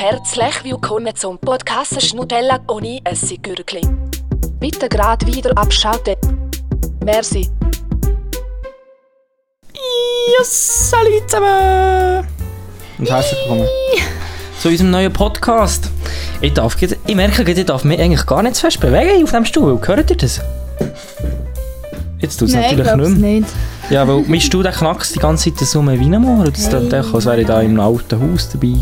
Herzlich willkommen zum Podcast Schnutella ohne Essiggürkli. Bitte gerade wieder abschalten. Merci. Ja, salut zusammen! Und herzlich willkommen zu unserem neuen Podcast. Ich, darf, ich merke, ich darf mich eigentlich gar nicht zu fest bewegen auf dem Stuhl. Hört ihr das? Jetzt tut es natürlich nicht mehr. nicht. Ja, weil mein Stuhl der knackst die ganze Zeit so ein Wienermoor. Und das Hey. hey. als wäre ich da im alten Haus dabei.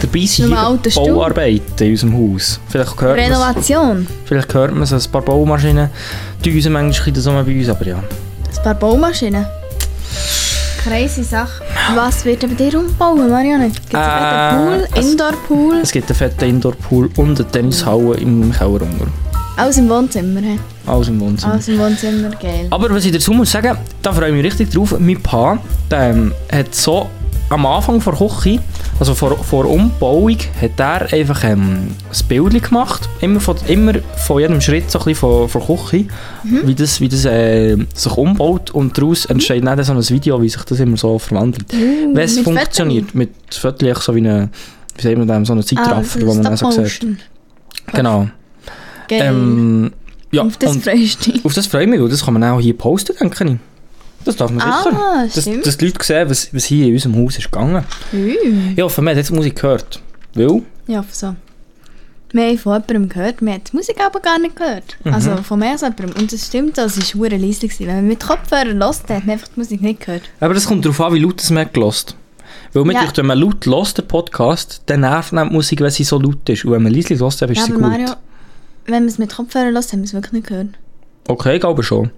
Dabei sind In einem hier? Bauarbeiten in unserem Haus. Vielleicht hört man Renovation. Vielleicht hört man so ein paar Baumaschinen. Die uns manchmal so bei uns, aber ja. Ein paar Baumaschinen. Crazy Sache. Was wird bei dir umbauen, Marianne? Gibt es Äh, einen Pool, es- Indoor-Pool? Es gibt einen fetten Indoor-Pool und eine Tennishalle im Keller unter. Alles im Wohnzimmer. he? Alles im Wohnzimmer. Alles im Wohnzimmer, geil. Aber was ich dazu muss sagen, da freue ich mich richtig drauf. Mein Pa der, hat so am Anfang vor Küche, also vor, vor Umbauung, hat er einfach ähm, ein Bild gemacht. Immer von, immer von jedem Schritt so ein bisschen von, von Küche, wie das, wie das äh, sich umbaut. Und daraus entsteht dann so ein Video, wie sich das immer so verwandelt. Uh, Wenn es funktioniert, mit Fotos so wie eine, wie sagt man so eine Fotos? Zeitraffer, Ah, wo man dann so sieht. Stop-Motion. Genau. Ähm, ja, Auf das freust du dich. auf das freue ich mich, und das kann man auch hier posten, denke ich. Das darf man sicher. Ah, Dass, stimmt. dass die Leute sehen, was, was hier in unserem Haus ist gegangen. Uh. Ich hoffe, man hat jetzt die Musik gehört. Weil, Ja, so. Wir haben von jemandem gehört, wir haben die Musik aber gar nicht gehört. Mhm. Also von mehr als jemandem. Und das stimmt, das war hure leise. Wenn man mit Kopfhörern hört, hat man einfach die Musik nicht gehört. aber das kommt darauf an, wie laut es man gelost. Weil mir Ja. denkt, wenn man laut hört, den Podcast, dann nervt dann die Musik, wenn sie so laut ist. Und wenn man leise hört, dann ist Ja, sie gut. Mario, wenn man es mit Kopfhörern hört, haben wir es wirklich nicht gehört. Okay, ich glaube schon.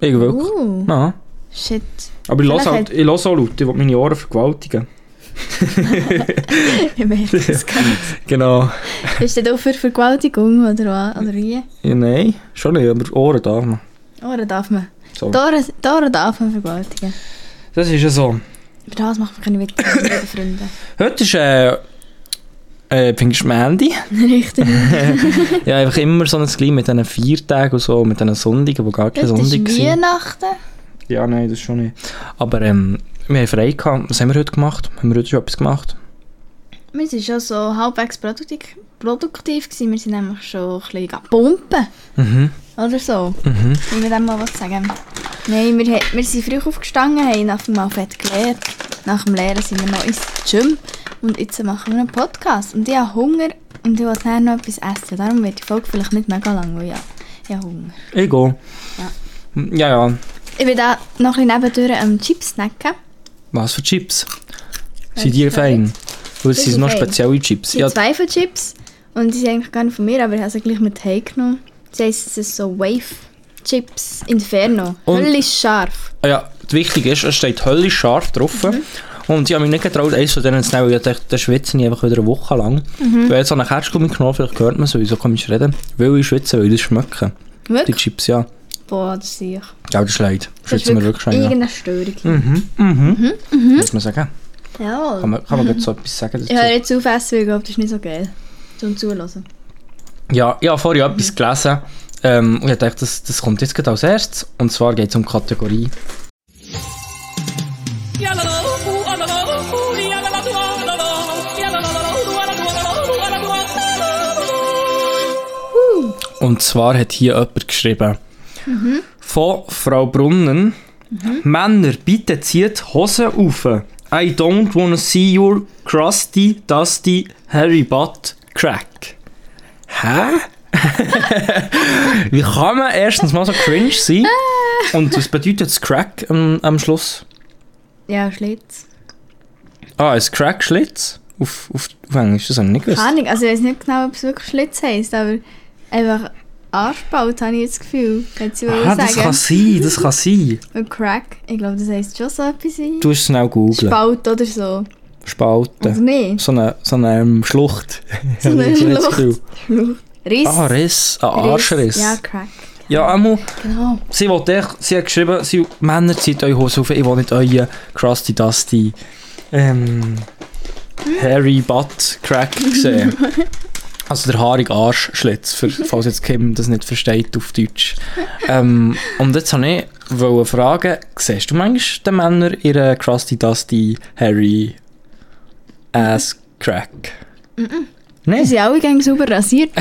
Ich wirklich. Uh, Ja. shit. Aber ich höre halt, ich höre auch laut, ich will meine Ohren vergewaltigen. Ich merke nicht. Genau. Ist das auch für Vergewaltigung oder, oder wie? Ja, nein, schon nicht, aber Ohren darf man. Ohren darf man. So. Die Ohren, die Ohren darf man vergewaltigen. Das ist ja so. Über das macht man keine Witze Freunden. Heute ist, äh, äh, Pfingstmendi. Richtig. Ja, einfach immer so ein Gleich mit diesen vier Tagen und so, mit diesen Sonntagen, wo gar keine Das ist Sonntag sind. Weihnachten. Ja, nein, das schon nicht. Aber ähm, wir haben frei gehabt. Was haben wir heute gemacht? Haben wir heute schon etwas gemacht? Wir waren schon so halbwegs produktiv, produktiv gewesen. Wir sind nämlich schon ein bisschen pumpen. Mhm, Oder so. mhm. Ich will dem mal was sagen. Nein, wir, wir sind früh aufgestanden, haben nach dem Mal fett gelehrt. Nach dem Lehren sind wir noch ins Gym. Und jetzt machen wir einen Podcast. Und ich habe Hunger und ich will nachher noch etwas essen. Darum wird die Folge vielleicht nicht mega lang, weil ja, ich habe Hunger. Ich gehe. Ja, ja. Ich will da noch ein bisschen nebendurch ähm, Chips snacken. Was für Chips? Weiss Sind die ich fein? Weil es sind sind noch fein. spezielle Chips. Es sind Ja, zwei von Chips. Und die sind eigentlich gar nicht von mir, aber ich habe sie gleich mit heimgenommen. Sie heisst, es ist so Wave Chips Inferno. Und- Höllisch scharf. ja, das Wichtige ist, es steht höllisch scharf drauf. Mhm. Und ich habe mich nicht getraut, eins von denen zu nehmen, weil ich dachte, da schwitze ich einfach wieder eine Woche lang. Mhm. Weil jetzt so einen Kerzgummi genommen, vielleicht hört man so, wieso kann ich reden? Weil ich schwitze, weil ich das schmecke. Die Wirklich? Chips, ja. Boah, das sehe ich. Ja, das ist leid. Das ist Schwitzen wir wirklich schon. Irgendeine Störung. Mhm, mhm. Muss man sagen. Ja. Kann man, kann man jetzt so etwas sagen dazu? Ich höre jetzt auf essen, weil ich glaube, das ist nicht so geil. Zum Zuhören. Ja, ich habe vorhin etwas gelesen. Ähm, und ich dachte, das, das kommt jetzt gerade als erstes. Und zwar geht es um die Kategorie. Und zwar hat hier jemand geschrieben. Von Frau Brunnen. Männer, bitte zieht Hosen auf. I don't wanna see your crusty, dusty, hairy butt crack. Hä? Wie kann man erstens mal so cringe sein? Und was bedeutet das Crack am, am Schluss? Ja, Schlitz. Ah, ein Crack-Schlitz? Auf, auf, auf Englisch, das habe ich nicht gewusst. Keine Ahnung, also ich weiß nicht genau, ob es wirklich Schlitz heisst, aber einfach Arschbaut habe ich das Gefühl. Hätte sie Ah, ah, das kann sagen. sein, das kann sein. Und Crack, ich glaube, das heisst schon so etwas Du musst schnell googeln. Spalt oder so. Oder Spalten. nicht? So eine, so eine ähm, Schlucht. So eine Schlucht. Schlucht. Riss. Ah, Riss. Ein Arschriss. Ja, Crack. Ja, einmal, Genau. sie, wollte sie hat geschrieben, sie, Männer zieht eure Hose auf, ich will nicht euren crusty, dusty, ähm, hairy butt crack sehen. Also der haarige Arschschlitz, für, falls jetzt Kim das nicht versteht auf Deutsch. Ähm, und jetzt wollte ich wollte fragen, siehst du manchmal den Männern ihren crusty, dusty, hairy ass Crack? Die Nein. sind alle gängig sauber rasiert.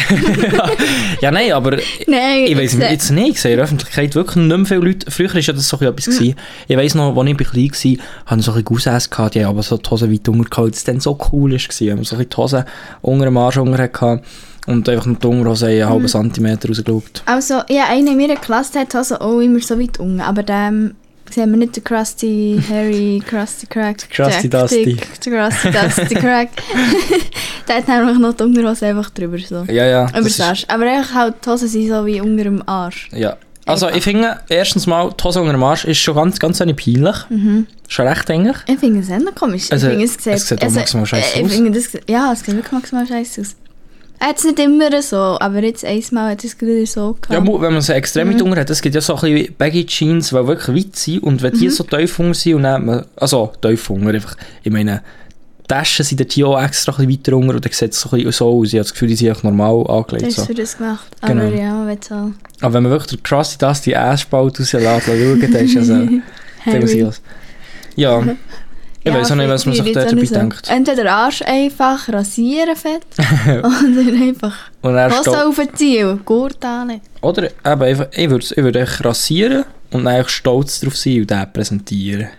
Ja, nein, aber Nein, ich weiß jetzt nicht. Ich sehe in der Öffentlichkeit wirklich nicht mehr viele Leute. Früher war ja das so etwas. gewesen. Ich weiss noch, als ich klein war, hatte ich so ein Cousins gehabt, die haben aber so die Hosen weit untergehalten, das dann so cool war. Wenn man so die Hosen unter dem Arsch unter und einfach mit der Unterhose einen halben Zentimeter rausgeschaut. Also, ja, einer in meiner Klasse hat also auch immer so weit unten, aber dem sehen wir nicht den Krusty, Harry, Krusty Crack, Krusty Jack Dusty. Dick, Krusty Dusty Crack. der hat nämlich noch die Unterhose einfach drüber so. Ja, ja. Über das Arsch. Aber eigentlich halt, die Hosen sind so wie unter dem Arsch. Ja. Also ich finde, erstens mal, die Hose unter dem Arsch ist schon ganz, ganz eine peinlich. Schon recht eigentlich. Ich finde es eher komisch. Also, ich finde, es sieht, es sieht auch maximal ich aus. finde, das, ja, es sieht wirklich maximal scheiße aus. Jetzt nicht immer so, aber jetzt einmal hat es gerade so gehabt. Ja, wenn man sie extrem Mhm. unten hat, es gibt ja so ein bisschen Baggy Jeans, die wirklich weit sind und wenn die Mhm. so tief sind und dann, also tief unten, einfach, ich meine, die Taschen sind dort hier auch extra ein weiter unten und dann sieht es so, ein bisschen so aus. Ich habe das Gefühl, die sind echt normal das angelegt. ist So. für das gemacht. Genau. Aber ja, will so. Aber wenn man wirklich den Krusty Dusty Ass-Spalt rauslässt, schauen, dann ist ja so, dann muss ich was. Ja, ich weiß auch nicht, was man sich dort dabei denkt. Entweder Arsch einfach rasieren fett oder einfach Und Hose aufziehen und Gurt anlegen. oder eben einfach, ich würde ich würd echt rasieren und dann stolz drauf sein und den präsentieren.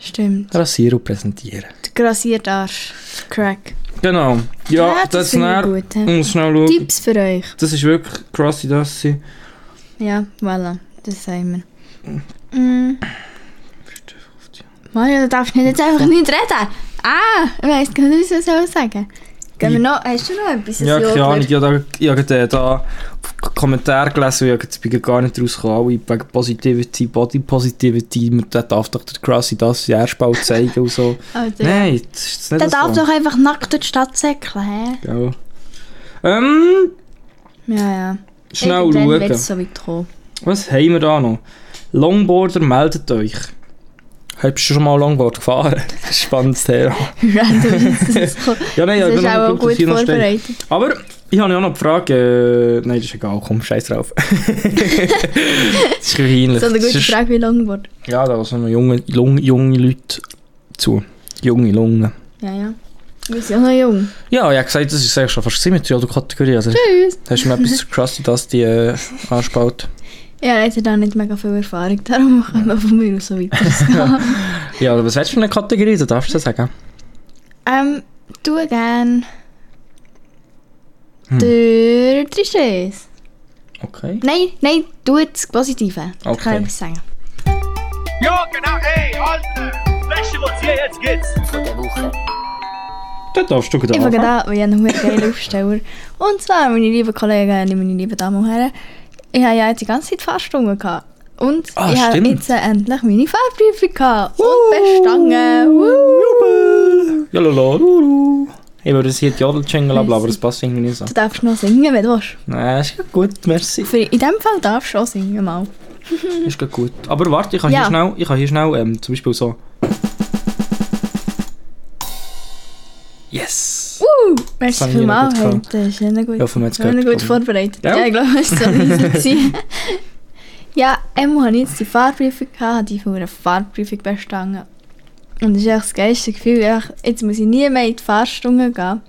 Stimmt. Rasieren und präsentieren. Der grassierte Arsch. Crack. Genau. Ja, das, finde ich dann, gut. muss schnell schauen. Tipps für euch. Das ist wirklich Krusty Dusty. Ja, voilà. Das sagen wir. Mm. Mario, du darfst nicht jetzt einfach nicht reden. Ah, ich weiss gar nicht, was ich soll sagen. Gehen wir noch, hast du noch etwas? Ja, Ein keine Ahnung. Ich habe da, ich habe da, da Kommentare gelesen und ich bin gar nicht rausgekommen. Wegen Positivity, Body Positivity. Man der darf doch der Krusty Dusty Erstbau zeigen und so. Alter. Nein, das ist nicht Der so. darf doch einfach nackt durch die Stadt säckeln, hä? Gell. Ähm, Ja, ja. schnell Irgendwann schauen. so weit kommen. Was haben wir da noch? Longboarder, meldet euch. Hast du schon mal Longboard gefahren? Das ist ein spannendes Thema. Ja, nein, ja, Das ich ist auch noch gut vorbereitet. Aber ich habe ja auch noch die Frage. Äh, nein, das ist egal, komm, scheiß drauf. das ist peinlich. So eine gute ist- Frage wie Longboard. Ja, da sind noch junge, Lung, junge Leute zu. Junge Lungen. Ja, ja. Wir sind auch noch jung. Ja, ich habe gesagt, das ist eigentlich schon fast mit der Kategorie. Also, Tschüss. hast du mir etwas zu Krusty, dass die äh, anspalt? Ja, er hat da nicht mega viel Erfahrung, darum können wir von mir aus so weiter. Ja, aber was willst du für eine Kategorie? Da darfst du das sagen. ähm, du gern Hm. der Tristesse. Okay. Nein, nein, du das Positive. Das Okay. kann ich etwas sagen. Ja, genau, ey, Alter! Weißt du, was hier jetzt geht's? Dann darfst du gut Ich fange an, weil ich habe einen geilen Aufsteller. Und zwar, meine lieben Kollegen, meine lieben Damen und Herren, ich habe ja jetzt die ganze Zeit Fahrstunden gehabt. Und Ah, ich habe jetzt endlich meine Fahrprüfung gehabt. Und bestanden. Woo! Ja, lala, lulu. Ich würde es hier Jodel-Jingle aber das passt irgendwie nicht so. Du darfst noch singen, wenn du willst. Nein, ist gut, gut, merci. Für, in dem Fall darfst du auch singen mal. Ist gut, gut. Aber warte, ich kann Ja. hier schnell, ich kann hier schnell ähm, zum Beispiel so... Yes! Uh, merci vielmals. gut das ist nicht gut. Ja, von mir gehört. gut vorbereitet. Ja. Ja, ich glaube, es soll sein. Ja, habe ich jetzt die Fahrprüfung habe die von einer Fahrprüfung bestanden. Und das ist echt das geilste Gefühl. Jetzt muss ich nie mehr in die Fahrstunde gehen.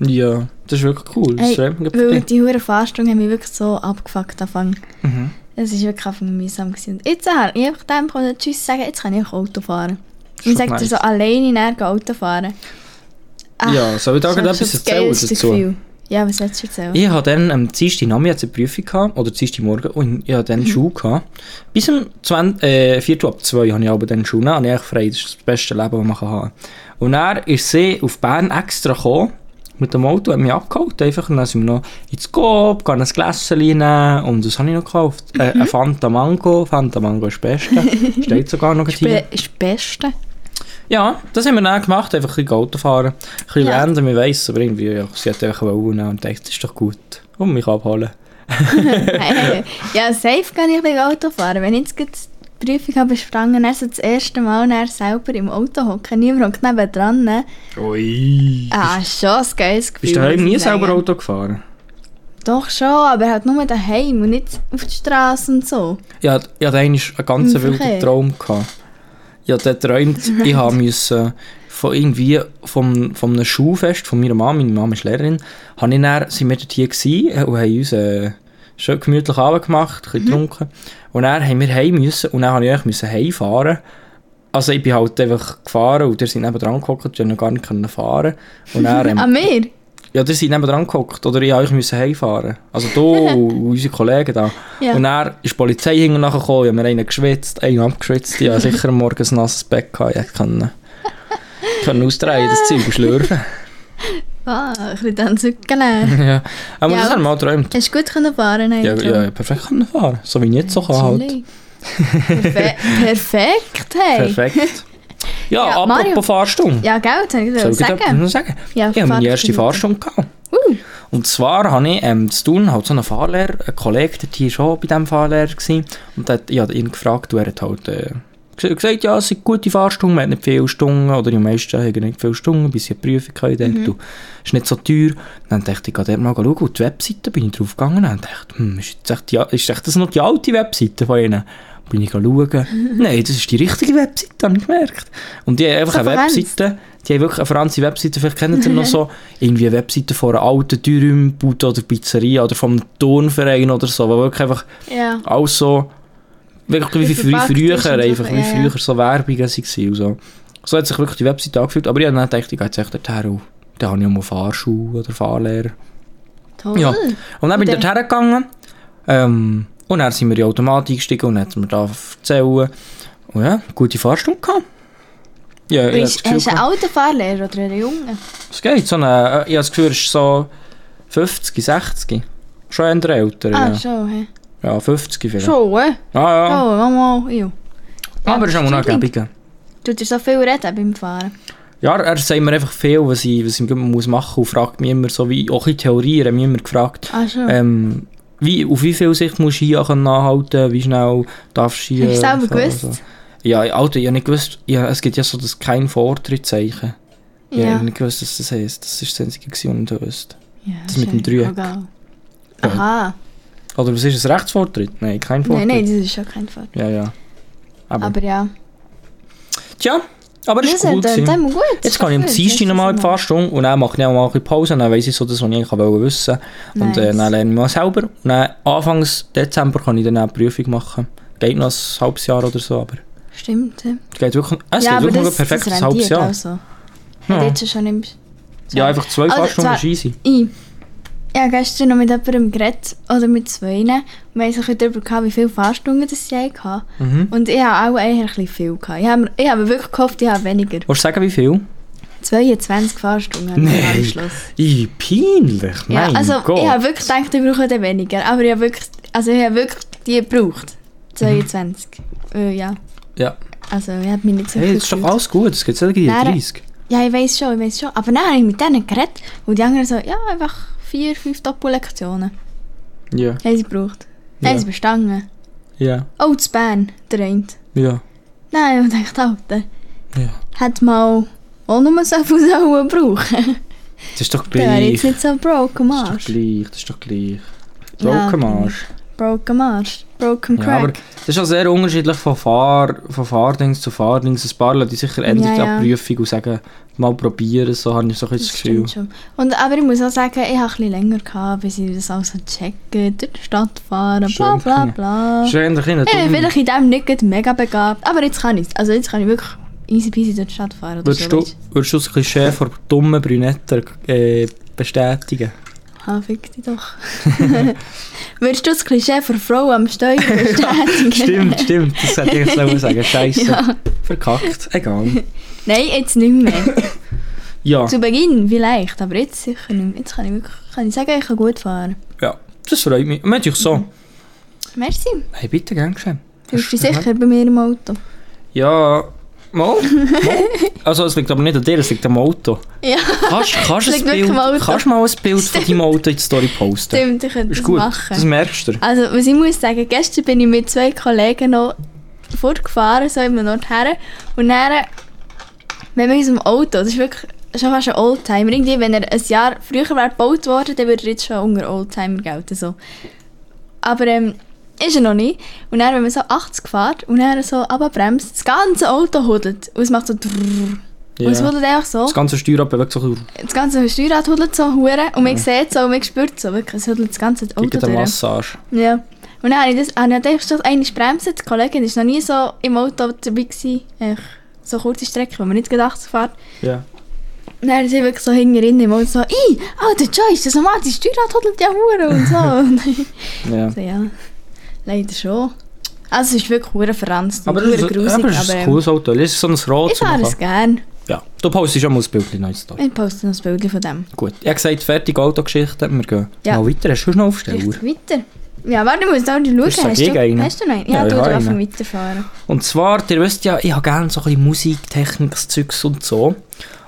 Ja, das ist wirklich cool. Das Hey, weil die hure Fahrstunde haben mich wirklich so abgefuckt anfangen. Mhm. Es war wirklich einfach mühsam. Gewesen. Und jetzt habe ich einfach dem Tschüss sagen, jetzt kann ich auch Auto fahren. Ich sage nice. so alleine Auto fahren. Ach, Ja, soll ich da gerade ist etwas erzählen dazu? Gefühl. Ja, was willst du erzählen? Ich hatte dann am Dienstag Nachmittag eine Prüfung gehabt, oder Dienstag Morgen, und ich hatte dann Schule gehabt. Bis um 20, äh, Viertel ab 2 habe ich aber dann Schule, dann habe ich frei, das ist das beste Leben, das man kann haben Und dann ist sie auf Bern extra gekommen, mit dem Auto, hat mich abgeholt, einfach, und dann sind wir noch ins Coop, gehen ein Gläschen nehmen, und das habe ich noch gekauft. Äh, ein Fanta Mango, Fanta Mango ist das Beste, steht sogar noch hier. Ist das Beste. Ja, das haben wir dann gemacht, einfach ein bisschen Auto fahren. Ein bisschen Ja. random, ich weiss, aber irgendwie, ja, sie hat einfach wollen und dachte, das ist doch gut. Und mich abholen. Ja, safe kann ich ein bisschen Auto fahren. Wenn ich jetzt die Prüfung habe bestanden, so das erste Mal dann selber im Auto hocken, niemand neben dran. ne? Ui. Ah, schon ein geiles Gefühl. Bist du daheim nie selber Auto gefahren? Doch schon, aber halt nur daheim und nicht auf der Straße und so. Hatte, ich hatte eigentlich einen ganz wilden Verkehr. Traum. Gehabt. Ich hatte geträumt, ich habe müssen von irgendwie vom, vom einem Schulfest von meiner Mama, meine Mama ist Lehrerin, habe ich dann, sind wir dort hier gewesen und haben uns äh, schön gemütlich Abend gemacht, ein bisschen getrunken. Und dann haben wir heim müssen und dann habe ich eigentlich müssen heimfahren. Also ich bin halt einfach gefahren und der sind neben dran gehockt, die haben noch gar nicht fahren. Und dann, ähm, An mir? Ja, der sind neben dran gehockt oder ich euch müssen heimfahren. Also du und unsere Kollegen da. Ja. Und dann ist die Polizei hinten nachher gekommen, ich habe mir einen geschwitzt, einen abgeschwitzt, ich hatte sicher am Morgen ein nasses Bett gehabt, ich hätte können, können ausdrehen, das Zeug schlürfen. Ah, ein bisschen dann zurückgelegt. ja. Aber Ja, das haben wir auch geträumt. Hast du gut können fahren Ja, eigentlich? ja, perfekt können fahren. So wie ich jetzt so kann halt. Perfe perfekt, hey. Perfekt. Ja, Ja, apropos Mario. Fahrstunde. Ja, gell, das wollte ich Soll ich etwas sagen. noch sagen? Ja, ich habe meine erste. Fahrstunde gehabt. Uh. Und zwar habe ich ähm, zu tun, halt so einen Fahrlehrer, ein Kollege, der war schon bei diesem Fahrlehrer. Gewesen, und hat, ich habe ihn gefragt, und er hat halt äh, ges- gesagt, ja, es sind gute Fahrstunden, man hat nicht viele Stunden, oder die meisten haben nicht viele Stunden, bis sie eine Prüfung können. Mhm. Du, ist nicht so teuer. Dann dachte ich, ich gehe dort mal schauen, und die Webseite bin ich drauf gegangen und dachte, hm, ist, echt die, ist echt das noch die alte Webseite von ihnen? Bin ich schauen. Nein, das ist die richtige Webseite, habe ich gemerkt. Und die haben einfach So eine. Webseite, die haben wirklich eine verranzte Webseite, vielleicht kennen Sie noch so, irgendwie eine Webseite von einer alten Dürümbude oder Pizzeria oder vom Turnverein oder so, wo wirklich einfach Ja. alles so, wirklich wie, früher, so, einfach wie früher so Werbungen waren und so. So hat sich wirklich die Webseite angefühlt, aber ich habe dann gedacht, ich gehe jetzt echt dorthin und dann habe ich auch mal Fahrschule oder Fahrlehrer. Toll. Ja. Und dann bin ich Und dort hergegangen. Ähm, und dann sind wir in die Automatik gestiegen und hat mir da erzählen. Und ja, gute Fahrstunde gehabt. Ja, Bist, hast du einen alten Fahrlehrer oder einen jungen? es geht. So eine, äh, ich habe das Gefühl, es ist so 50, 60. Schon eher älter, Ah, ja. schon, hä? Ja, 50 vielleicht. Schon, hä? Ah, ja. Oh, Mama, ja. Aber es ist auch noch gäbig. Tut dir so viel reden beim Fahren? Ja, er sagt mir einfach viel, was ich, was ich machen muss und fragt mich immer so, wie, auch in Theorie, er hat mich immer gefragt, Ah, schon. ähm, wie, auf wie viel Sicht musst du hier anhalten, wie schnell darfst du hier... Hast du selber gewusst? so. Ja, Alter, ich habe nicht gewusst, ja, es gibt ja so das kein Vortrittzeichen. Ich ja. habe nicht gewusst, was das heisst. Das ist das einzige, was ich nicht wusste. ja das mit dem Dreieck. egal. Aha. Oder was ist es, Rechtsvortritt? Nein, kein Vortritt. Nein, nein, das ist schon kein Fall. Ja, ja. Aber, Aber ja. tja, aber das ist gut. dann, dann gut. Jetzt kann ich am Dienstag nochmal in die so Fahrstunde und dann mache ich auch mal ein bisschen Pause und dann weiss ich so das, was ich eigentlich wollte wissen Und äh, Nice. dann lerne ich mal selber. Und dann Anfangs Dezember kann ich dann eine Prüfung machen. Geht noch ein halbes Jahr oder so, aber Stimmt, ja. es geht wirklich, es ja, geht wirklich das, ein halbes rentiert Jahr. Also. Ja. Ja. Einfach zwei Also, Fahrstunden ist easy. Ich, ich habe gestern noch mit jemandem geredet, oder mit zwei, wir haben so darüber gehabt, wie viele Fahrstunden das ich hatte. Mhm. Und ich habe auch eher ein bisschen viel gehabt. Ich habe, ich habe wirklich gehofft, ich habe weniger. Willst du sagen, wie viel? 22 Fahrstunden ich Nein. am Schluss. Ih, peinlich, Ja, mein also Gott. ich habe wirklich gedacht, ich brauche weniger. Aber ich habe wirklich, also ich habe wirklich die gebraucht. 22. Äh, ja. ja. Also ich habe mich nicht so Hey, ist doch alles gut, es gibt solche Nein, 30. Ja, ich weiß schon, ich weiß schon. Aber dann habe ich mit denen geredet und die anderen so, ja, einfach vier, fünf Doppellektionen Ja, haben sie gebraucht. Ja. Haben sie bestanden. ja, Oh, zu Bern, der eine. ja, Nein, ich dachte, Alter, ja. hat mal auch nur so viel sollen brauchen. Das ist doch Der wäre gleich. jetzt nicht so broken Das ist doch Marsch. gleich, das ist doch gleich. Ja, Broken Marsch. Broken Marsch. Broken Ja, aber Crack. das ist auch sehr unterschiedlich von, Fahr, von Fahrdings zu Fahrdings. Ein paar Leute die sicher ändern Ja, ja, die Prüfung und sagen, mal probieren, so habe ich so ein das Das Gefühl. schon. Und, aber ich muss auch sagen, ich habe ein länger gehabt, bis ich das alles checken, durch die Stadt fahren, bla Schön. bla bla. Bisschen Ich bin vielleicht in dem nicht mega begabt, aber jetzt kann ich es. Also jetzt kann ich wirklich easy peasy durch die Stadt fahren. Würdest so, du, würdest du das Klischee von dummen Brünetten äh, bestätigen? Ah, fick dich doch. Würdest du das Klischee von Frau am Steuer bestätigen? stimmt, stimmt. Das hätte ich jetzt sagen. Scheiße. Ja. Verkackt. Egal. Nein, jetzt nicht mehr. Ja, Zu Beginn vielleicht, aber jetzt sicher nicht mehr. Jetzt kann ich wirklich kann ich sagen, ich kann gut fahren. ja. Das freut mich. Mensch, ich so. Merci. Hey, bitte, gern geschehen. Du dich sicher bei mir im Auto? Ja, mal. mal. Also, es liegt aber nicht an dir, es liegt am Auto. Ja, Kannst, kannst, ein Bild, kannst mal ein Bild von deinem Auto in die Story posten? stimmt, ich könnte das gut, machen. das merkst du. Also, was ich muss sagen, gestern bin ich mit zwei Kollegen noch fortgefahren, so immer dort her. Und dann, wenn wir in unserem Auto, das ist wirklich schon fast ein Oldtimer, irgendwie, wenn er ein Jahr früher wäre gebaut worden, dann würde er jetzt schon unter Oldtimer gelten. So. Aber ähm, ist er noch nicht. Und dann, wenn man so 80 fährt und dann so abbremst, das ganze Auto hudelt. Und es macht so drrrr. Und es Ja. hudelt einfach so. Das ganze Steuerrad bewegt sich Das ganze Steuerrad hudelt so hure und man sieht so und man spürt so wirklich, es hudelt das ganze Auto gegen eine durch. Massage. Ja. Und dann habe ich das, habe ich gedacht, dass einmal bremsen. Die Kollegin war noch nie so im Auto dabei gewesen. Echt so kurze Strecke, wo man nicht gedacht fährt. Ja. Und dann sie wirklich so hinten im Auto so, «Ih, Alter Joyce, das normal, die Steuerrad hudelt ja hure und so. ja. so, ja, leider schon. Also es ist wirklich hure verranzt Aber grusig, aber das ist aber ein ähm, cooles Auto. Das ist so ein Rot. ich fahre es gern. Ja. Du postest schon mal das Bild noch da. Ich poste noch ein Bild von dem. Gut. Ich habe gesagt, fertig Autogeschichte. Wir gehen Ja. mal weiter. Hast du schon einen Aufsteller? Weiter. Ja, warte, ich muss da schauen. Hast du Hast du, hast du noch einen? Ja, Ja, ich du darfst weiterfahren. Und zwar, ihr wisst ja, ich habe gerne so ein bisschen Musiktechnik, Zeugs und so.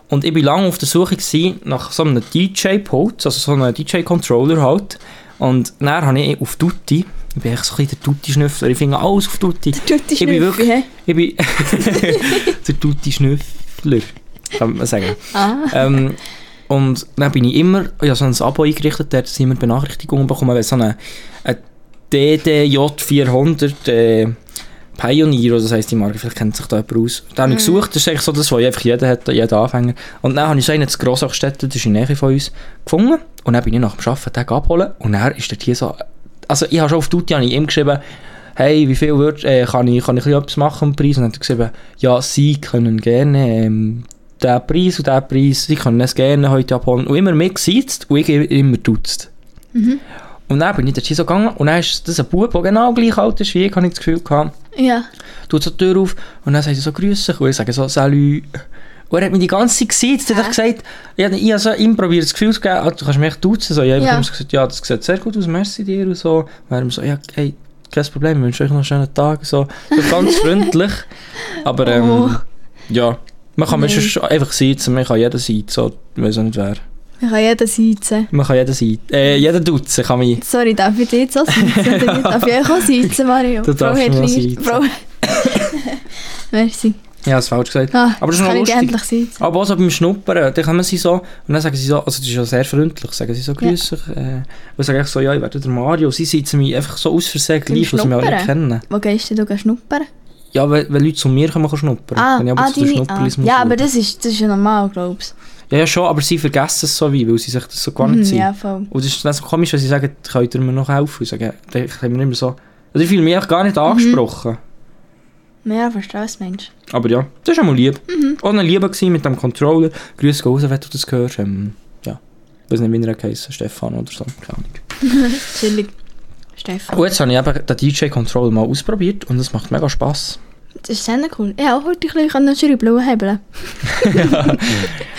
Und ich war lange auf der Suche gewesen nach so einem DJ-Pult, also so einem DJ-Controller halt. Und dann habe ich auf Tutti, ich bin echt so ein bisschen der Tutti-Schnüffler, ich finde alles auf Tutti. Tutti Ich bin wirklich, ich bin der Tutti-Schnüffler, kann man sagen. Ah. Ähm, und dann bin ich immer, ich habe so ein Abo eingerichtet, dort sind immer Benachrichtigungen bekommen, wenn so eine, eine DDJ400 äh, Pioneer, oder das heisst die Marke, vielleicht kennt sich da jemand aus. Da habe ich gesucht, das ist eigentlich so das, was einfach jeder hat, jeder Anfänger. Und dann habe ich so einen zu Grossachstetten, das ist in der Nähe von uns, gefunden. Und dann bin ich nach dem Arbeiten den abholen und dann ist dort hier so, also ich habe schon auf Tutti habe ich ihm geschrieben, hey, wie viel wird, äh, kann, ich, kann ich etwas machen am Preis? Und dann hat er geschrieben, ja, Sie können gerne ähm, den Preis und den Preis, Sie können es gerne heute abholen. Und immer mehr gesitzt und ich immer duzt. Und dann bin ich dort so gegangen und dann ist das ein Bub, der genau gleich alt ist wie ich, habe ich das Gefühl gehabt. Ja. Tut so die Tür auf und dann sagt er so «Grüße» und ich sage so «Salut». Und er hat mich die ganze Zeit gesitzt, er hat gesagt, ich habe ich habe so ihm probiert das Gefühl zu geben, «Ah, du kannst mich echt duzen. So, ich habe Ja. gesagt, ja, das sieht sehr gut aus, merci dir und so. Und er so, ja, hey, kein Problem, ich wünsche euch noch einen schönen Tag. So, so ganz freundlich. Aber ähm, Oh. ja, man kann nee. einfach sitzen, man kann jeder sitzen, so, ich weiß auch nicht wer. Ich kann jeden sitzen. Man kann jeder sitzen, äh, jeder duzen kann man. Sorry, darf ich dich jetzt auch sitzen? Oder darf ich euch auch sitzen, Mario? Du darfst Frau. Frau... Merci. Ja, das falsch gesagt. Ah, Aber das ist kann noch ich lustig. sitzen. Aber auch so beim Schnuppern, dann kommen sie so, und dann sagen sie so, also das ist ja sehr freundlich, sagen sie so, grüß dich, äh, und sagen so, ja, ich werde der Mario, sie sitzen mich einfach so aus Versehen gleich, was sie mich auch nicht Schnuppern? kennen. Wo gehst du denn schnuppern? Ja, wenn, wenn Leute zu mir kommen, kann schnuppern. Ah, wenn ich aber ah, zu deine, ah. Muss Ja, aber das ist, das ist ja normal, glaubst Ja, ja, schon, aber sie vergessen es so wie, weil sie sich das so du? gewohnt sind. Ja, voll. Und das ist dann so komisch, wenn sie sagen, könnt ihr mir noch helfen? Und sagen, dann können wir immer so, also ich fühle mich gar nicht angesprochen. Ja, verstehe es, Mensch. Aber ja, das war einmal lieb. Mhm. Auch eine Liebe gewesen mit dem Controller. Grüße raus, wenn du das hörst. Ähm, ja, ich weiß nicht, wie er heisst, Stefan oder so, keine Ahnung. Chillig. Stefan. Und jetzt habe ich eben den DJ-Controller mal ausprobiert und es macht mega Spass. Das ist sehr cool. Ja, auch heute ein bisschen Schreiben hebeln.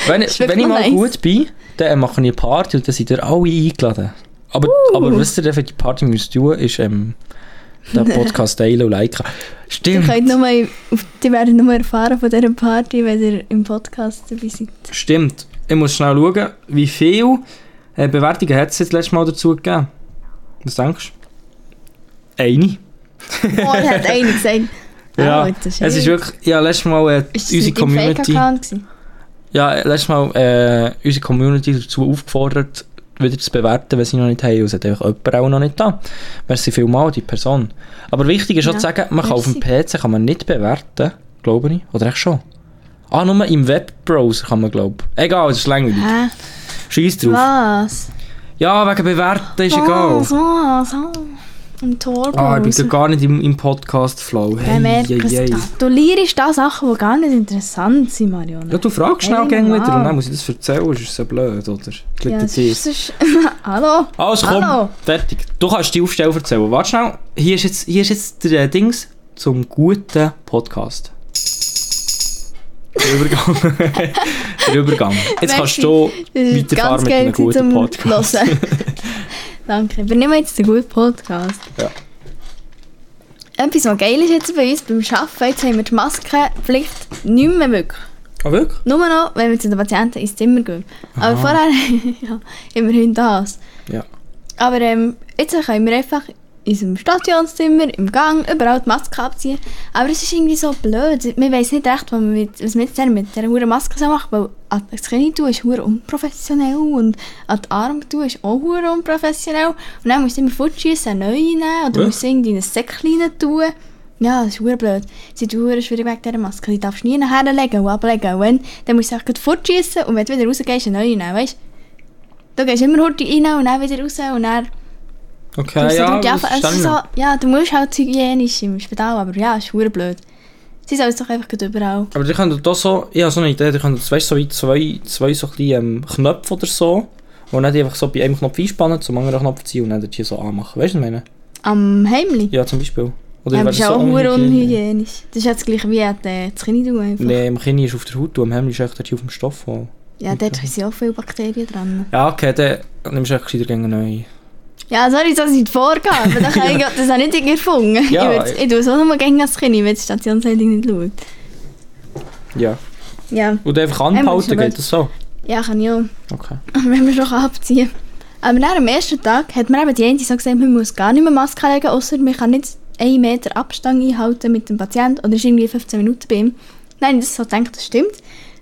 Wenn, ist wenn ich mal nice. gut bin, dann mache ich eine Party und dann seid ihr alle eingeladen. Aber, Uh. aber was ihr dann für die Party müsst tun, ist ähm, den Podcast teilen und liken. Die, Stimmt, könnt nur, auf- die werden nur erfahren von dieser Party, wenn ihr im Podcast dabei seid. stimmt. Ich muss schnell schauen, wie viele äh, Bewertungen hat es jetzt letztes Mal dazu gegeben? Was denkst du? Eine. Oh, er hat eine gesagt. Ja, Oh, das es ist wirklich, ja, letztes Mal äh, Ist das unsere Community, ja, letztes Mal äh, unsere Community dazu aufgefordert, wieder zu bewerten, wenn sie noch nicht haben. Es hat einfach jemand auch noch nicht da. Merci vielmal, die Person. Aber wichtig ist auch Ja, zu sagen, man kann auf dem PC kann man nicht bewerten, glaube ich. Oder echt schon? Ah, nur im Webbrowser kann man, glaube ich. Egal, es ist langweilig. Scheiß drauf. Was? Ja, wegen bewerten ist egal. Was? Was? Im Tor Ah, ich bin gar nicht im, im Podcast-Flow. Hey, merkt hey, hey. Du lehrst da Sachen, die gar nicht interessant sind, Mariona. Ja, du fragst schnell Hey, gern wieder und dann muss ich das erzählen, ist es so blöd, oder? Ja, das ist, das ist, Hallo? Also komm, Hallo. fertig. Du kannst die Aufstellung erzählen. Warte schnell, hier ist jetzt, hier ist jetzt der äh, Dings zum guten Podcast. Der Übergang. der Übergang. Jetzt kannst du weiterfahren mit einem guten Podcast. Danke. Übernehmen jetzt den guten Podcast. Ja. Etwas, was geil ist jetzt bei uns beim Arbeiten, jetzt haben wir die Maskenpflicht nicht mehr wirklich. Ah, wirklich? Nur noch, wenn wir zu den Patienten ins Zimmer gehen. Aber Aha. vorher, ja, immerhin das. Ja. Aber ähm, jetzt können wir einfach in unserem Stationszimmer, im Gang, überall die Maske abziehen. Aber es ist irgendwie so blöd. Wir wissen nicht recht, was wir mit, was jetzt mit dieser hohen Maske so machen. Weil an das Knie tun ist hure unprofessionell und an die Arme tun ist auch hure unprofessionell. Und dann musst du immer fortschießen, eine neue nehmen oder Ja. musst du irgendwie in ein Säckchen tun. Ja, das ist verdammt blöd. Sie sind verdammt schwierig wegen dieser Maske. Die darfst du nie nachher legen und ablegen. Und wenn, dann musst du auch fortschiessen und wenn du wieder rausgehst, eine neue nehmen, weißt du? Du gehst immer heute rein und dann wieder raus und dann... Okay, du ja, das einfach- es ist verstehe so, ja, du musst halt hygienisch im Spital, aber ja, ist verdammt blöd. Sie sollen es doch einfach gleich überall... Aber die können da so, ich habe so eine Idee, die können weißt, so wie zwei, zwei so kleine ähm, Knöpfe oder so, wo nicht einfach so bei einem Knopf einspannen, zum anderen Knopf ziehen und dann hier so anmachen. Weißt du, was ich meine? Am Heimli? Ja, zum Beispiel. Oder Ja, aber das ist so auch verdammt unhygienisch? unhygienisch. Das ist ja das gleiche wie äh, das Kinn einfach. Nee, im Kinn ist auf der Haut, am Hemd ist echt auf dem Stoff. Wo... Ja, dort sind auch viele Bakterien dran. Ja, okay, dann nimmst du echt gescheiter gegen neu. Ja, sorry, das sind die Vorgaben. Das habe ich das ich nicht erfunden. Ja, ich, ich tue es auch nur gegen das Kind, wenn die Stationsleitung nicht schaut. Ja. Ja, Und einfach anhalten, aber geht das so? ja, kann ich auch. Okay. Wenn wir schon abziehen Aber nach dem ersten Tag hat mir eben die eine so gesagt, man muss gar nicht mehr Maske legen, außer man kann nicht einen Meter Abstand einhalten mit dem Patienten oder ist irgendwie 15 Minuten bei ihm. Nein, ich das so gedacht, das stimmt.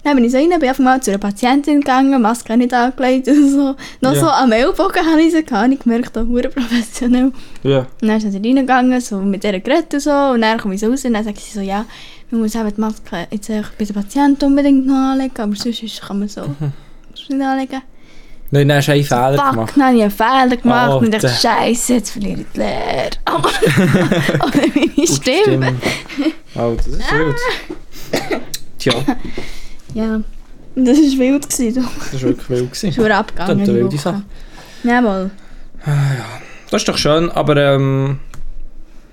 Dann bin ich so rein, bin einfach mal zu einer Patientin gegangen, Maske nicht angelegt und so. Noch Ja. so am Ellbogen habe ich sie gehabt, ich gemerkt, auch hure professionell. Ja. Und dann sind sie reingegangen, so mit dieser geredet und so. Und dann komme ich so raus und dann sagt sie so, ja, man muss eben die Maske jetzt echt bei den Patienten unbedingt noch anlegen, aber sonst ist- kann man so nicht anlegen. Nein, dann hast du einen Fehler Fuck, gemacht. dann habe ich einen Fehler gemacht und Alter. dachte, Scheiße, jetzt verliere ich die Lehre. Aber oder meine Stimme. Stimme. Oh, das ist wild. Tja, Ja, das war wild. Gewesen, das war wirklich wild. Das Gewesen. ist verdammt abgegangen. Das ist eine die wilde. Sache. Jawohl. Das ist doch schön, aber ähm...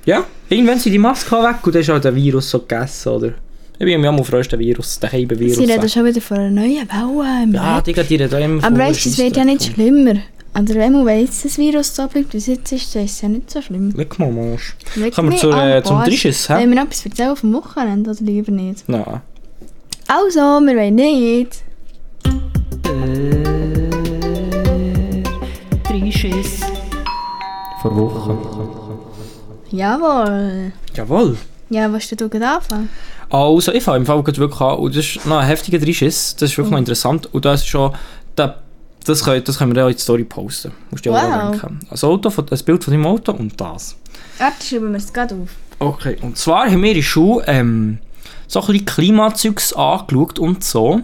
Ja, irgendwann sind die Masken weg und dann ist halt der Virus so gegessen, oder? Ich bin mir am freust Virus, den Heiben-Virus. Sie reden schon wieder von einer neuen Welle im Ja, die gehen dir da immer Aber weißt du, es wird ja nicht schlimmer. Oder wenn man weiss, dass das Virus so bleibt, wie es jetzt ist, dann ist es ja nicht so schlimm. Leg mal, Mensch. Kommen wir zur, äh, zum. Drisches, hä? Wollen wir noch etwas erzählen auf dem Wochenende oder lieber nicht? Nein. Also, wir wollen nicht. Drisches. Vor Wochen. Jawohl. Jawohl. Ja, was du gerade anfangen? Also, ich fange im Fall wirklich an. Und das ist noch ein heftiger Drischiss. Das ist wirklich noch interessant. Und das ist schon... Da, das, können, das können wir dann auch in die Story posten. Musst du dir auch Wow. denken. Ein, Auto, von- ein Bild von deinem Auto und das. Warte, schreiben wir es gerade auf. Okay, und zwar haben wir in der Schule ähm, so ein bisschen Klimazeugs angeschaut und so.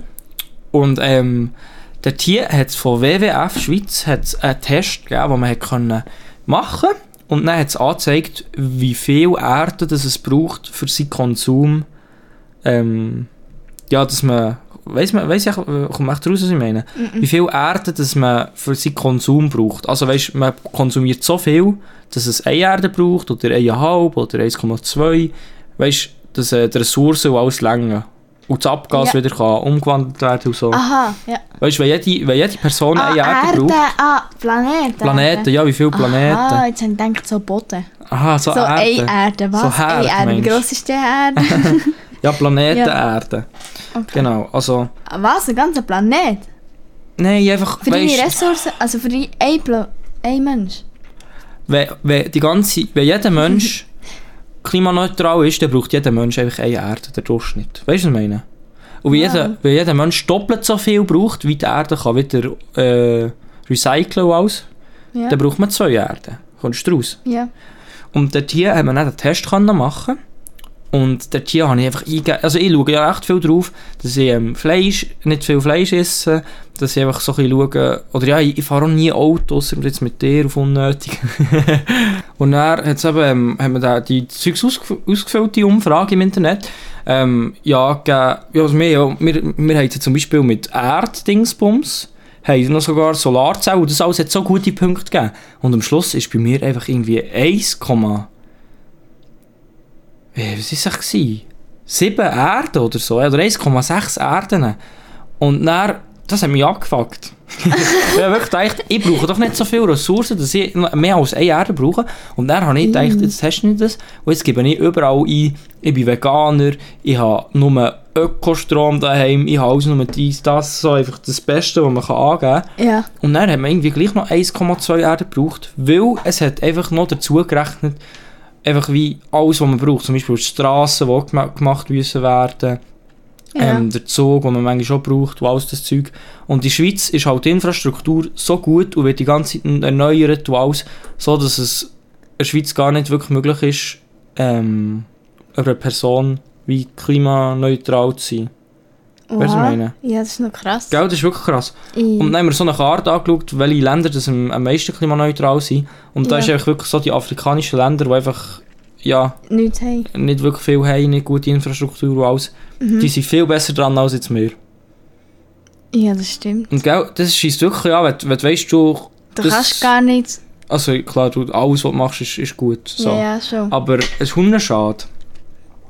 Und ähm, dort hier hat es von WWF Schweiz hat's einen Test gegeben, den man hat können machen Und dann hat es angezeigt, wie viel Erde das es braucht für seinen Konsum. Ähm, ja, dass man... Weiss man, weiss ich, kommt echt raus, was ich meine? Wie viel Erde das man für seinen Konsum braucht. Also weißt, man konsumiert so viel, dass es eine Erde braucht, oder 1,5 oder 1,2. Weißt dass äh, die Ressourcen und alles länger. Und das Abgas Ja. wieder kann umgewandelt werden und so. Aha, ja. Weißt du, wenn jede, wenn jede Person Ah, eine Erde, Erde, braucht. ah, Planeten. Planeten, ja, wie viele Planeten? Ah, jetzt habe ich gedacht, so Boden. Aha, so, So Erde. eine Erde, was? So Herd, eine Erde, wie gross ist die Erde? Ja, Planeten, Ja. Erde. Okay. Genau, also... Was, ein ganzer Planet? Nein, einfach, Für deine Ressourcen, also für die ein, Pla ein Mensch? wenn, wenn, die ganze, wenn jeder Mensch klimaneutral ist, dann braucht jeder Mensch einfach eine Erde, der Durchschnitt. Weißt du, was ich meine? Und wenn, Ja. jeder, wenn jeder Mensch doppelt so viel braucht, wie die Erde kann wieder äh, recyceln und alles, Ja. dann braucht man zwei Erden. Kommst du raus? ja. Und dort hier haben wir dann einen Test können machen und dort hier habe ich einfach eingegeben, also ich schaue ja echt viel drauf, dass ich ähm, Fleisch, nicht viel Fleisch esse, dass ich einfach so ein bisschen schaue, oder ja, ich, ich fahre auch nie Auto, ausser jetzt mit dir auf unnötig. und dann hat's eben, ähm, haben wir da die Zeugs ausgef ausgefüllt, die Umfrage im Internet, ähm, ja, gegeben, ja, also wir, ja, wir, wir haben zum Beispiel mit Erddingsbums, haben noch sogar Solarzellen das alles hat so gute Punkte gegeben. Und am Schluss ist bei mir einfach irgendwie 1, äh, was ist es gewesen? 7 Erden oder so, oder 1,6 Erden. Und dann, das hat mich angefuckt. ich habe wirklich gedacht, ich brauche doch nicht so viele Ressourcen, dass ich mehr als eine Erde brauche. Und dann habe ich gedacht, jetzt hast du nicht das. Und jetzt gebe ich überall ein, ich bin Veganer, ich habe nur Ökostrom daheim, ich habe alles nur dies, das, so einfach das Beste, was man kann angeben kann. Ja. Und dann hat man irgendwie gleich noch 1,2 Erden gebraucht, weil es hat einfach noch dazu gerechnet, einfach wie alles, was man braucht. Zum Beispiel die Strassen, die gemacht müssen werden, Ja. ähm, der Zug, den man manchmal schon braucht, und alles das Zeug. Und in der Schweiz ist halt die Infrastruktur so gut und wird die ganze Zeit erneuert und alles, so dass es in der Schweiz gar nicht wirklich möglich ist, ähm, einer Person wie klimaneutral zu sein. Weißt du, was ich meine? Ja, das ist noch krass. Gell, das ist wirklich krass. Ich- Und dann haben wir so eine Karte angeschaut, welche Länder das am, am meisten klimaneutral sind. Und da Ja. ist einfach wirklich so die afrikanischen Länder, die einfach ja, Nichts haben. nicht wirklich viel haben, nicht gute Infrastruktur und alles. Mhm. Die sind viel besser dran als jetzt wir. Ja, das stimmt. Und gell, das schießt wirklich an, wenn, wenn du weißt, du... Du das- kannst gar nicht. Also klar, du, alles, was du machst, ist, ist gut. So. Ja, ja, schon. Aber es ist hundenschade.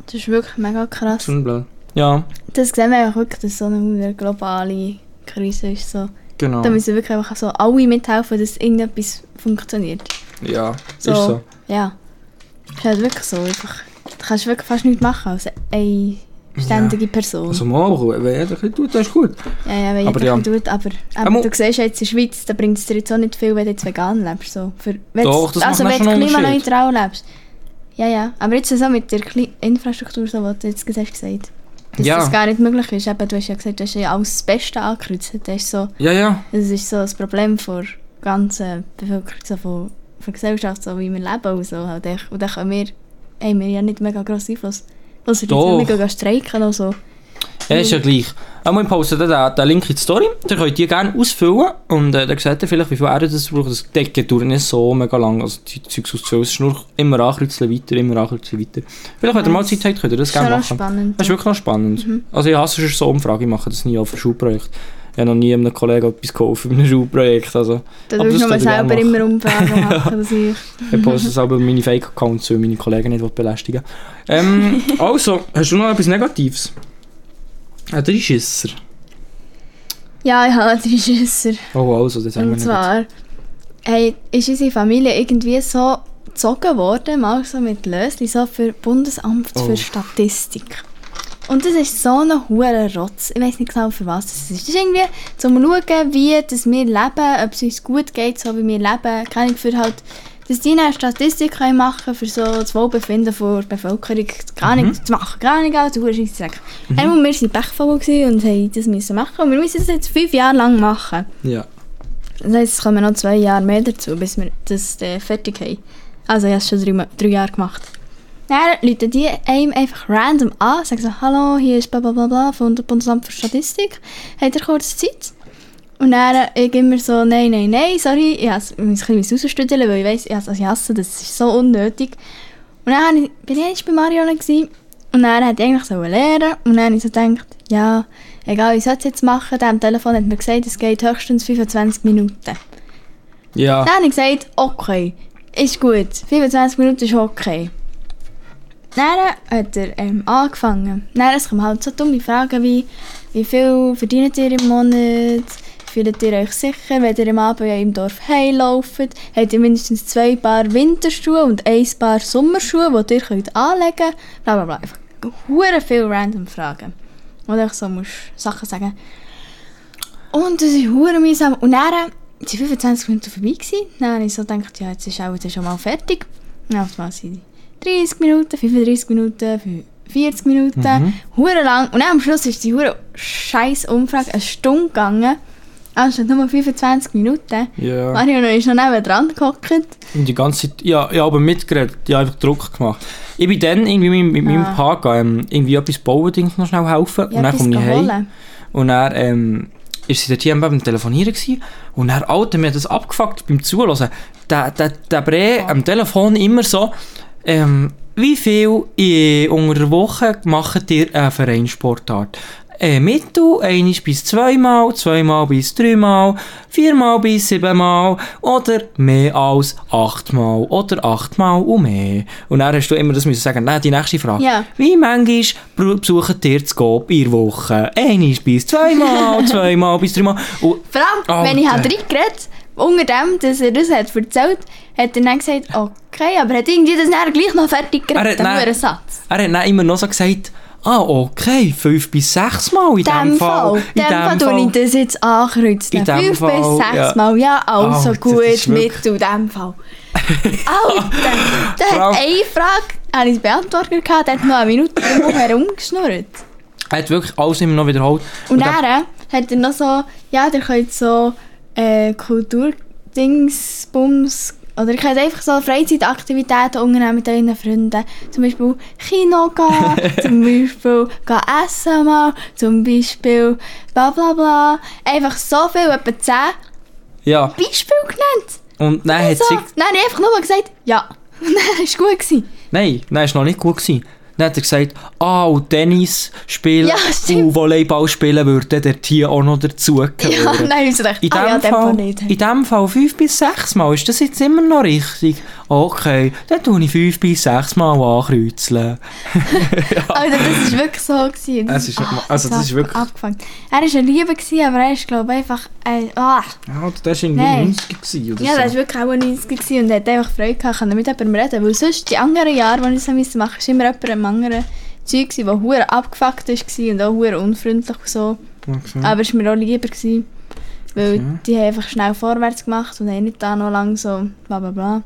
Das ist wirklich mega krass. Das ist. Ja, Das sehen wir einfach wirklich, dass so eine globale Krise ist. So. genau. Da müssen wirklich einfach so alle mithelfen, dass irgendetwas funktioniert. Ja, So. ist so. Ja. Das ist halt wirklich so. Einfach, du kannst wirklich fast nichts machen als eine ständige Person. Also mal, wenn jeder tut, das ist gut. ja, ja, wenn aber jeder ja. ja. tut. Aber, aber du siehst jetzt in der Schweiz, da bringt es dir jetzt auch nicht viel, wenn du jetzt vegan lebst. So. Für, wenn Doch, das also wenn du klimaneutral lebst. Ja, ja. Aber jetzt so mit der Kli Infrastruktur, so, was du jetzt gesagt hast, dass Ja. das gar nicht möglich ist. Eben, du hast ja gesagt, du hast ja alles das Beste angekreuzt. Das ist so... Ja, ja. Das ist so das Problem der ganzen Bevölkerung, so von, von der Gesellschaft, so wie wir leben und so. halt. Und dann können wir, haben wir ja nicht mega grossen Einfluss. Also Doch. jetzt mega streiken und so. Ja, ist ja gleich. Einmal posten den, den Link in die Story, dann könnt ihr gerne ausfüllen und äh, dann seht ihr vielleicht, wie viel Erde das braucht. Das Decken dauert nicht so mega lang, also die Zeugs auszufüllen. Es ist nur immer ankreuzeln weiter, immer ankreuzeln weiter. Vielleicht, wenn ihr mal Zeit habt, könnt ihr das gerne machen. spannend. Das ist wirklich noch spannend. Mhm. Also ich hasse schon so Umfragen, ich mache das nie auf ein Schulprojekt. Ich habe noch nie einem Kollegen etwas gekauft für ein Schulprojekt. Also, Da aber das du selber immer Umfragen machen. dass ich, ich poste es aber meine Fake-Accounts, weil meine Kollegen nicht belästigen ähm, Also, hast du noch etwas Negatives? Ein Dreischisser. ja, ich habe drei Schisser. Oh, also, das haben wir Und zwar hey, ist unsere Familie irgendwie so gezogen worden, mal so mit Lösli, so für Bundesamt Oh. für Statistik. Und das ist so ein hoher Rotz. Ich weiß nicht genau, für was das ist. Das ist irgendwie zum Schauen, wie dass wir leben, ob es uns gut geht, so wie wir leben. Keine Ahnung, für halt, dass die eine Statistik können machen für so das Wohlbefinden der Bevölkerung gar nicht zu machen. Gar nicht, also du Scheissdreck. Mhm. Wir waren pechvoll und haben das müssen machen. Und wir müssen das jetzt fünf Jahre lang machen. Ja. Das heisst, es kommen noch zwei Jahre mehr dazu, bis wir das äh, fertig haben. Also ich habe es schon drei, drei Jahre gemacht. Dann rufen die einem einfach random an, sagen so, hallo, hier ist bla bla bla bla von der Bundesamt für Statistik. Habt ihr kurz Zeit? Und dann ich immer so, nein, nein, nein, sorry, ich muss ein bisschen rausstudieren, weil ich weiss, ich hasse, also ich hasse das, ist so unnötig. Und dann ich, bin ich bei gewesen, und dann hätte ich eigentlich so lernen und dann habe ich so gedacht, ja, egal, ich soll es jetzt machen, der am Telefon hat mir gesagt, es geht höchstens 25 Minuten. Ja. Dann habe ich gesagt, okay, ist gut, 25 Minuten ist okay. Dann hat er ähm, angefangen. Dann es kommen halt so dumme Fragen wie, wie viel verdient ihr im Monat? Fühlt ihr euch sicher, wenn ihr am Abend im Dorf heimlauft? Habt ihr mindestens zwei Paar Winterschuhe und ein Paar Sommerschuhe, die ihr könnt anlegen könnt? Bla bla bla. Einfach hure viele random Fragen. Du einfach so musst Sachen sagen Und das ist hure mühsam. Und dann waren die 25 Minuten vorbei. Gewesen. Dann habe ich so gedacht, ja, jetzt ist auch jetzt schon mal fertig. Dann auf einmal sind die 30 Minuten, 35 Minuten, 40 Minuten, Mhm. hure lang. Und dann am Schluss ist die hure scheiß Umfrage eine Stunde gegangen. Anstatt nur 25 Minuten. Ja. Mariano ist noch neben dran gehockt. Und die ganze Zeit, ja, ich habe mitgeredet, ich habe einfach Druck gemacht. Ich bin dann irgendwie mit, mit meinem Ah. Paar gegangen, ähm, irgendwie etwas bauen, Dings noch schnell helfen. und dann komme ich heim. Und dann ähm, ist sie dort hier beim Telefonieren gewesen. Und dann, Alter, mir hat das abgefuckt beim Zuhören. Der, der, der Bre am Telefon immer so, ähm, wie viel in, unter der Woche macht ihr eine Vereinssportart? Äh, Mittel, einmal bis zweimal, zweimal bis dreimal, viermal bis siebenmal oder mehr als achtmal oder achtmal und mehr. Und dann hast du immer das müssen sagen, nein, die nächste Frage. Ja. Wie manchmal besucht ihr das Coop in der Woche? Einmal bis zweimal, zweimal bis dreimal. Und Vor allem, wenn ich halt reingeredet unter dem, dass er das hat erzählt, hat er dann gesagt, okay, aber hat irgendwie das dann gleich noch fertig Er hat geredet, dann- Satz. er hat dann immer noch so gesagt, okay, fünf bis sechs Mal in dem dem Fall. Fall, in dem Fall tue ich das jetzt dem Fünf Fall, bis sechs ja. Mal, ja, also Oh, gut, mit in dem Fall. Alter, allem- hat eine Frage, habe ich beantwortet, gehabt, der hat noch eine Minute herum geschnurrt. Er hat wirklich alles immer noch wiederholt. Und dann- dann hat er noch so, ja, der könnt so äh, Kulturdings, Bums, Oder ich könnte einfach so Freizeitaktivitäten unternehmen mit euren Freunden. Zum Beispiel Kino gehen, zum Beispiel gehen essen mal, zum Beispiel bla bla bla. Einfach so viel, etwa 10 Ja. Beispiele genannt. Und dann hat So. sie... Nein, ich einfach nur gesagt, ja. Und dann war es gut. Gewesen. Nein, nein, ist noch nicht gut gewesen. Dann hat er gesagt, ah, und Tennis spielen Ja, und Volleyball spielen würde dort hier auch noch dazugehören. Ja, nein, ich dachte, In ah dem, ja, Fall, in dem Fall fünf bis sechs Mal. Ist das jetzt immer noch richtig? Okay, dann tue ich fünf bis sechs Mal ankreuzeln. Alter, das war wirklich so. Gewesen. Es ist- also das hat ist wirklich- Abgefangen. Er war eine Liebe, gewesen, aber er ist, glaube ich, einfach... Äh, ah. Ja, das war irgendwie Nein. 90 gewesen oder Ja, so. das war wirklich auch 90 gewesen und er hat einfach Freude gehabt, können mit jemandem reden. Weil sonst, die anderen Jahre, die ich so machen musste, war immer jemand am anderen Zeug, der hure abgefuckt war und auch hure unfreundlich und so. Okay. Aber es war mir auch lieber, gewesen, weil Okay. die haben einfach schnell vorwärts gemacht und haben nicht da noch lang so bla bla bla.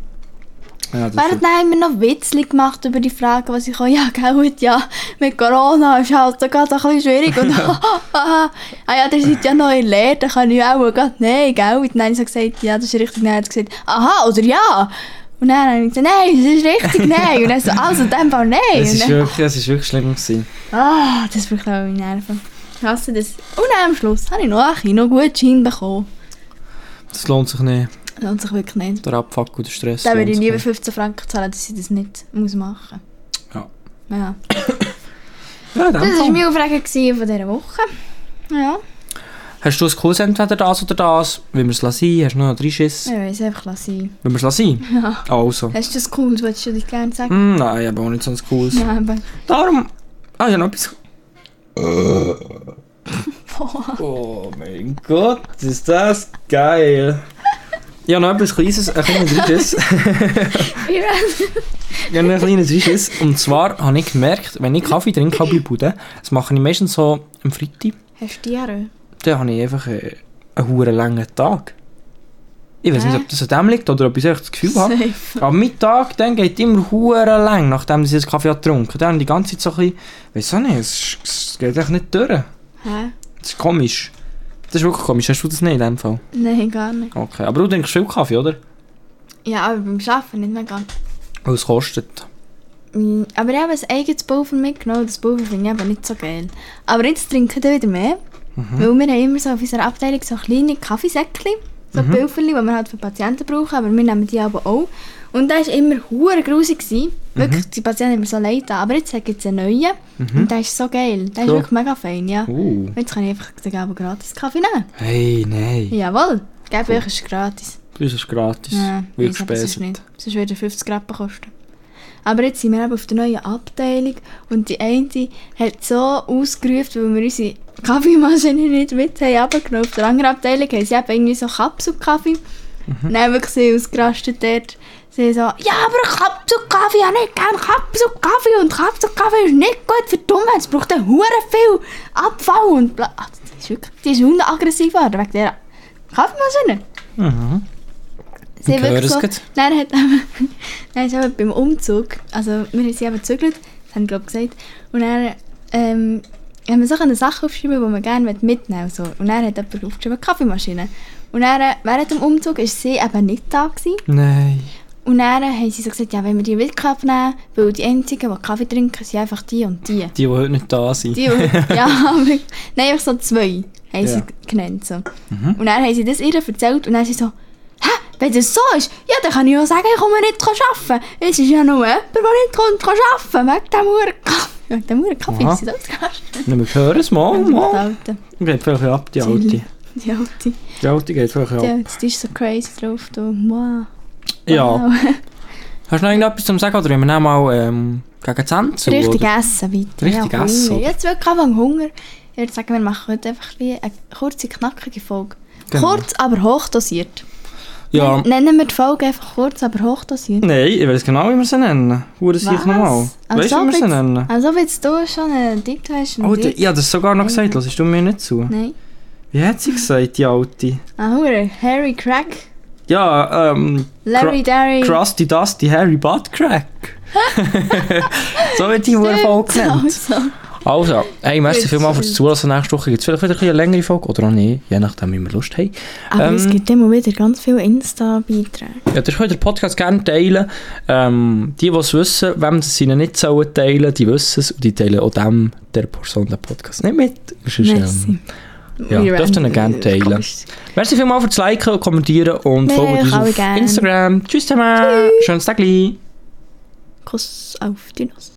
Ja, das Während dann haben wir noch Witzli gemacht über die Frage, was ich. Ja, gell, ja, mit Corona ist halt so gerade ein bisschen schwierig. Und ah ja, ihr seid ja noch in Lehre, dann kann ich auch gerade, nein, gell. Und dann habe ich so gesagt, ja, das ist richtig. Dann hat er gesagt, aha, oder ja. Und dann habe ich gesagt, nein, das ist richtig, nein. Und dann so, also in dem Fall nein. es, Und ist wirklich, es ist wirklich schlimm gewesen. ah, das bricht auch meine Nerven. Ich hasse das. Und dann am Schluss habe ich noch einen Kinogutschein bekommen. Das lohnt sich nicht. Lohnt sich wirklich nicht. Der Abfuck und der Stress. Dann würde ich nicht. 15 Franken zahlen, dass ich das nicht muss machen Ja. muss. Ja. Ja, dem Das war meine Aufregung von dieser Woche. Ja, Hast du ein cooles entweder das oder das? Will wir es lassen? Hast du noch einen Schiss? ich weiß einfach lassen. Will wir es lassen? Ja. Also. Hast du das cool? Wolltest du dich gerne sagen? Hm, nein, habe auch nicht so ein cooles. Ja, aber... Darum. Ah, ja, noch etwas. oh mein Gott, ist das geil. Ja, noch etwas Kleines, ein kleines Risches. Ja, noch ein kleines Risches. Und zwar habe ich gemerkt, wenn ich Kaffee trinke bei Bude, das mache ich meistens so am Freitag, Hast du Diarrhoe? dann habe ich einfach äh, einen huren langen Tag. Ich weiß nicht, Hä? ob das an dem liegt oder ob ich das Gefühl habe. Safe. Aber mein Tag dann geht immer hure lang, nachdem ich einen Kaffee getrunken Dann die ganze Zeit so ein bisschen, weiss auch nicht, es, es geht echt nicht durch. Hä? Das ist komisch. Das ist wirklich komisch. Hast du das nicht in dem Fall? Nein, gar nicht. Okay. Aber du trinkst viel Kaffee, oder? Ja, aber beim Arbeiten nicht mega. Weil es kostet. Aber ich habe ein eigenes Pulver mitgenommen. Das Pulver finde ich eben nicht so geil. Aber jetzt trinke ich dann wieder mehr. Weil wir haben immer so auf unserer Abteilung so kleine Kaffeesäckchen. So mhm. Pulverli, die wir halt für Patienten brauchen. Aber wir nehmen die aber auch. Und der war immer hure grusig. gewesen. Wirklich, die Patienten haben mir so leid getan. Aber jetzt gibt es einen neuen. Und der ist so geil. Der ist So. wirklich mega fein, ja. Uh. Jetzt kann ich einfach den Gabo gratis Kaffee nehmen. Hey, nein. Jawohl. Gebe euch ist gratis. Das ist gratis. Ja, Wird aber sonst würde er 50 Rappen kosten. Aber jetzt sind wir eben auf der neuen Abteilung und die eine hat so ausgerufen, weil wir unsere Kaffeemaschine nicht mit haben runtergenommen. Auf der anderen Abteilung haben sie eben irgendwie so Kapselkaffee. Mhm. Dann haben wir sie ausgerastet dort. Sie so, ja, aber Kapselkaffee, ja nicht gern Kapselkaffee und Kapselkaffee ist nicht gut für die Umwelt. Es braucht dann hure viel Abfall und bla. Ach, Die ist wirklich, die ist aggressiv geworden wegen dieser Kaffeemaschine. Mhm. Sie Ich wirklich so, dann hat dann ist eben beim Umzug, also wir sind eben gezügelt, das haben glaube ich gesagt, und dann ähm, haben wir so eine Sache aufgeschrieben, die man gerne mitnehmen will. So. Und dann hat jemand aufgeschrieben, Kaffeemaschine. Und dann, äh, während dem Umzug war sie eben nicht da. Gewesen. Nein. Und dann haben sie so gesagt, ja, wenn wir die mit abnehmen, weil die einzigen, die Kaffee trinken, sind einfach die und die. Die, die heute nicht da sind. Die, die ja, aber, nein, einfach so zwei haben sie Ja. genannt. So. Und dann haben sie das ihr erzählt und dann sie so, hä, wenn das so ist, ja, dann kann ich auch sagen, ich komme nicht arbeiten. Es ist ja nur jemand, der nicht kommt kann arbeiten wegen dem Huren Kaffee. Wegen dem Huren Kaffee Aha. ist sie ausgerastet. Nur wir hören es mal. Mal. Geht vielleicht ab, die. Alte. Die Alte. Die Alte geht vielleicht Die ab. Alte, die ist so crazy drauf. Du. Wow. Ja. Wow. Hast du noch irgendetwas zum Sagen oder wenn wir dann mal ähm, gegen 10 zu? Richtig oder? essen weiter. Richtig ja, essen, Hunger. Jetzt wirklich anfangen Hunger. Ich würde sagen, wir machen heute einfach ein eine kurze, knackige Folge. Genau. Kurz, aber hochdosiert. Ja. Nennen wir die Folge einfach kurz, aber hochdosiert. Nein, ich weiß genau, wie wir sie nennen. Hure sich Was? nochmal. Also Weißt du, wie wir sie nennen? Also, jetzt du schon einen Titel hast. Oh, die, Titel- ja, das sogar noch gesagt. Hörst du mir nicht zu? Nein. Wie hat sie gesagt, die Alte? Ah. Harry Crack. Ja, ähm... Larry Darry. Krusty Dusty Harry Butt Crack. so wird die Hure Folge genannt. Also. Also, hey, merci vielmals fürs schön. Zuhören. Nächste Woche gibt es vielleicht wieder eine längere Folge oder auch nicht, je nachdem, wie wir Lust haben. Aber es Ähm, gibt immer wieder ganz viele Insta-Beiträge. Ja, ihr könnt den Podcast gerne teilen. Ähm, die, die es wissen, wem sie ihn nicht sollen teilen, die wissen es und die teilen auch dem, der Person den Podcast nicht mit. Sonst, Merci. ähm, ja, Wir dürft ihr gerne teilen. Komisch. Merci vielmals fürs Liken Kommentieren und folgt uns auf gerne. Instagram. Tschüss zusammen. Schönes Tag. Kuss auf die Nuss.